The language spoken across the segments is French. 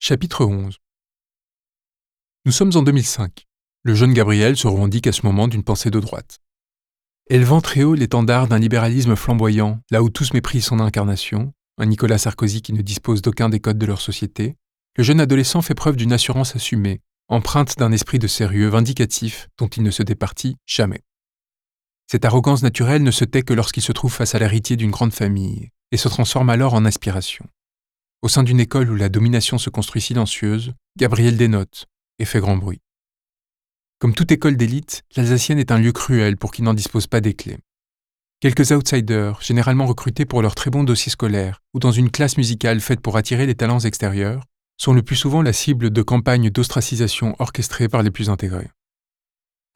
Chapitre 11 Nous sommes en 2005. Le jeune Gabriel se revendique à ce moment d'une pensée de droite. Élevant très haut l'étendard d'un libéralisme flamboyant, là où tous méprisent son incarnation, un Nicolas Sarkozy qui ne dispose d'aucun des codes de leur société, le jeune adolescent fait preuve d'une assurance assumée, empreinte d'un esprit de sérieux vindicatif dont il ne se départit jamais. Cette arrogance naturelle ne se tait que lorsqu'il se trouve face à l'héritier d'une grande famille, et se transforme alors en aspiration. Au sein d'une école où la domination se construit silencieuse, Gabriel dénote et fait grand bruit. Comme toute école d'élite, l'Alsacienne est un lieu cruel pour qui n'en dispose pas des clés. Quelques outsiders, généralement recrutés pour leur très bon dossier scolaire ou dans une classe musicale faite pour attirer les talents extérieurs, sont le plus souvent la cible de campagnes d'ostracisation orchestrées par les plus intégrés.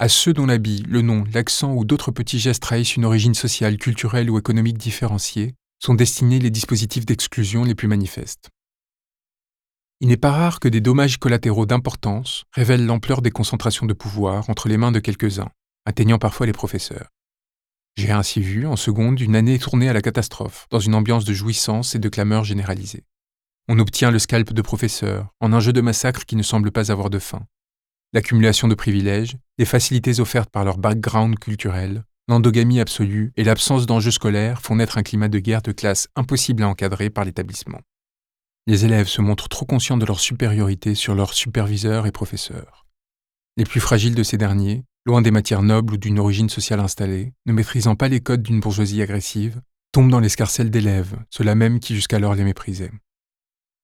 À ceux dont l'habit, le nom, l'accent ou d'autres petits gestes trahissent une origine sociale, culturelle ou économique différenciée, sont destinés les dispositifs d'exclusion les plus manifestes. Il n'est pas rare que des dommages collatéraux d'importance révèlent l'ampleur des concentrations de pouvoir entre les mains de quelques-uns, atteignant parfois les professeurs. J'ai ainsi vu, en seconde, une année tournée à la catastrophe, dans une ambiance de jouissance et de clameur généralisée. On obtient le scalp de professeurs, en un jeu de massacre qui ne semble pas avoir de fin. L'accumulation de privilèges, les facilités offertes par leur background culturel, l'endogamie absolue et l'absence d'enjeux scolaires font naître un climat de guerre de classe impossible à encadrer par l'établissement. Les élèves se montrent trop conscients de leur supériorité sur leurs superviseurs et professeurs. Les plus fragiles de ces derniers, loin des matières nobles ou d'une origine sociale installée, ne maîtrisant pas les codes d'une bourgeoisie agressive, tombent dans l'escarcelle d'élèves, ceux-là même qui jusqu'alors les méprisaient.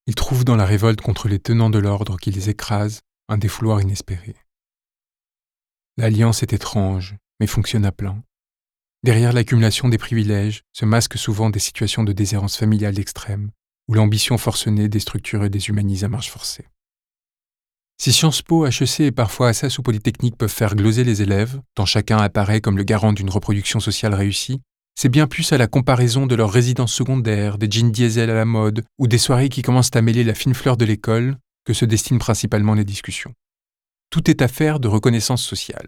Ils trouvent dans la révolte contre les tenants de l'ordre qui les écrasent un défouloir inespéré. L'alliance est étrange, mais fonctionne à plein. Derrière l'accumulation des privilèges se masquent souvent des situations de déshérence familiale extrême, où l'ambition forcenée déstructure et déshumanise à marche forcée. Si Sciences Po, HEC et parfois Assas ou Polytechnique peuvent faire gloser les élèves, tant chacun apparaît comme le garant d'une reproduction sociale réussie, c'est bien plus à la comparaison de leurs résidences secondaires, des jeans diesel à la mode, ou des soirées qui commencent à mêler la fine fleur de l'école, que se destinent principalement les discussions. Tout est affaire de reconnaissance sociale.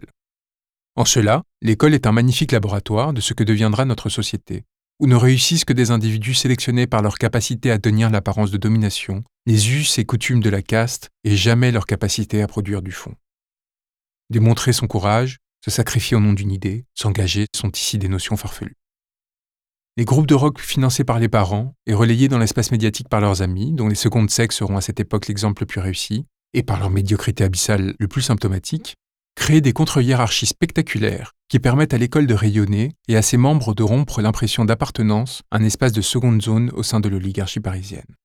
En cela, l'école est un magnifique laboratoire de ce que deviendra notre société, où ne réussissent que des individus sélectionnés par leur capacité à tenir l'apparence de domination, les us et coutumes de la caste, et jamais leur capacité à produire du fond. Démontrer son courage, se sacrifier au nom d'une idée, s'engager sont ici des notions farfelues. Les groupes de rock financés par les parents et relayés dans l'espace médiatique par leurs amis, dont les secondes sexes seront à cette époque l'exemple le plus réussi, et par leur médiocrité abyssale le plus symptomatique, créer des contre-hiérarchies spectaculaires qui permettent à l'école de rayonner et à ses membres de rompre l'impression d'appartenance à un espace de seconde zone au sein de l'oligarchie parisienne.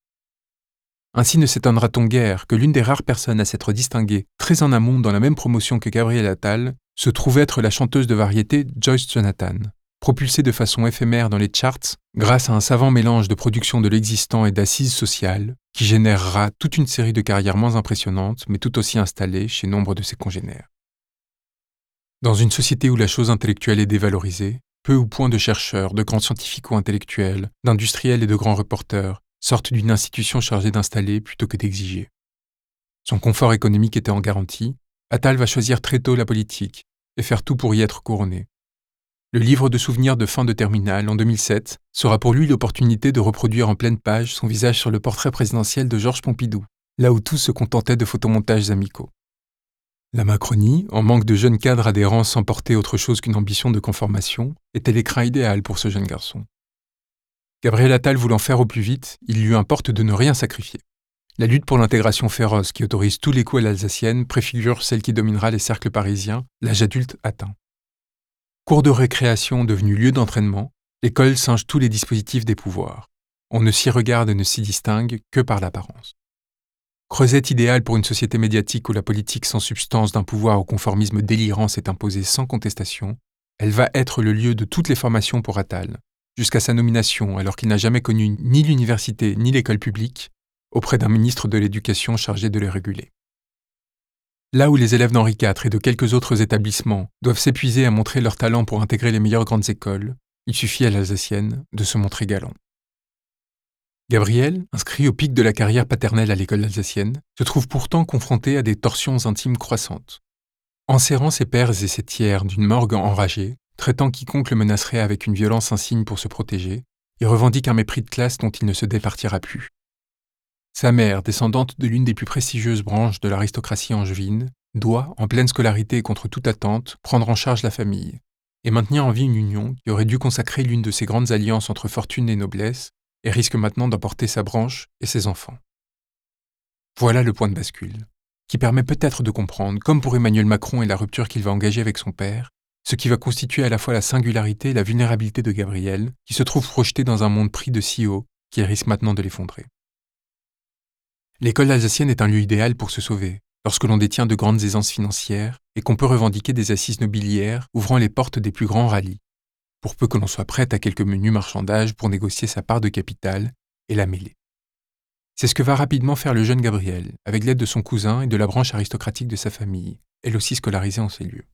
Ainsi ne s'étonnera-t-on guère que l'une des rares personnes à s'être distinguée très en amont dans la même promotion que Gabrielle Attal se trouve être la chanteuse de variété Joyce Jonathan, propulsée de façon éphémère dans les charts grâce à un savant mélange de production de l'existant et d'assises sociales qui générera toute une série de carrières moins impressionnantes mais tout aussi installées chez nombre de ses congénères. Dans une société où la chose intellectuelle est dévalorisée, peu ou point de chercheurs, de grands scientifiques ou intellectuels, d'industriels et de grands reporters sortent d'une institution chargée d'installer plutôt que d'exiger. Son confort économique étant en garantie, Attal va choisir très tôt la politique et faire tout pour y être couronné. Le livre de souvenirs de fin de terminale en 2007 sera pour lui l'opportunité de reproduire en pleine page son visage sur le portrait présidentiel de Georges Pompidou, là où tout se contentait de photomontages amicaux. La Macronie, en manque de jeunes cadres adhérents sans porter autre chose qu'une ambition de conformation, était l'écran idéal pour ce jeune garçon. Gabriel Attal voulant faire au plus vite, il lui importe de ne rien sacrifier. La lutte pour l'intégration féroce qui autorise tous les coups à l'alsacienne préfigure celle qui dominera les cercles parisiens, l'âge adulte atteint. Cours de récréation devenu lieu d'entraînement, l'école singe tous les dispositifs des pouvoirs. On ne s'y regarde et ne s'y distingue que par l'apparence. Creusette idéal pour une société médiatique où la politique sans substance d'un pouvoir au conformisme délirant s'est imposée sans contestation, elle va être le lieu de toutes les formations pour Attal, jusqu'à sa nomination alors qu'il n'a jamais connu ni l'université ni l'école publique, auprès d'un ministre de l'Éducation chargé de les réguler. Là où les élèves d'Henri IV et de quelques autres établissements doivent s'épuiser à montrer leur talent pour intégrer les meilleures grandes écoles, il suffit à l'Alsacienne de se montrer galant. Gabriel, inscrit au pic de la carrière paternelle à l'école alsacienne, se trouve pourtant confronté à des torsions intimes croissantes. Enserrant ses pères et ses tiers d'une morgue enragée, traitant quiconque le menacerait avec une violence insigne pour se protéger, il revendique un mépris de classe dont il ne se départira plus. Sa mère, descendante de l'une des plus prestigieuses branches de l'aristocratie angevine, doit, en pleine scolarité et contre toute attente, prendre en charge la famille et maintenir en vie une union qui aurait dû consacrer l'une de ces grandes alliances entre fortune et noblesse et risque maintenant d'emporter sa branche et ses enfants. Voilà le point de bascule, qui permet peut-être de comprendre, comme pour Emmanuel Macron et la rupture qu'il va engager avec son père, ce qui va constituer à la fois la singularité et la vulnérabilité de Gabriel, qui se trouve projeté dans un monde pris de si haut qu'il risque maintenant de l'effondrer. L'école alsacienne est un lieu idéal pour se sauver, lorsque l'on détient de grandes aisances financières et qu'on peut revendiquer des assises nobiliaires ouvrant les portes des plus grands rallyes, pour peu que l'on soit prêt à quelques menus marchandages pour négocier sa part de capital et la mêler. C'est ce que va rapidement faire le jeune Gabriel, avec l'aide de son cousin et de la branche aristocratique de sa famille, elle aussi scolarisée en ces lieux.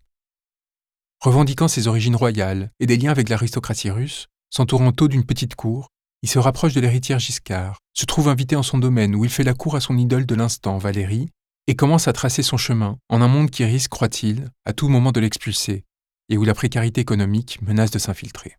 Revendiquant ses origines royales et des liens avec l'aristocratie russe, s'entourant tôt d'une petite cour, il se rapproche de l'héritière Giscard, se trouve invité en son domaine où il fait la cour à son idole de l'instant, Valérie, et commence à tracer son chemin en un monde qui risque, croit-il, à tout moment de l'expulser, et où la précarité économique menace de s'infiltrer.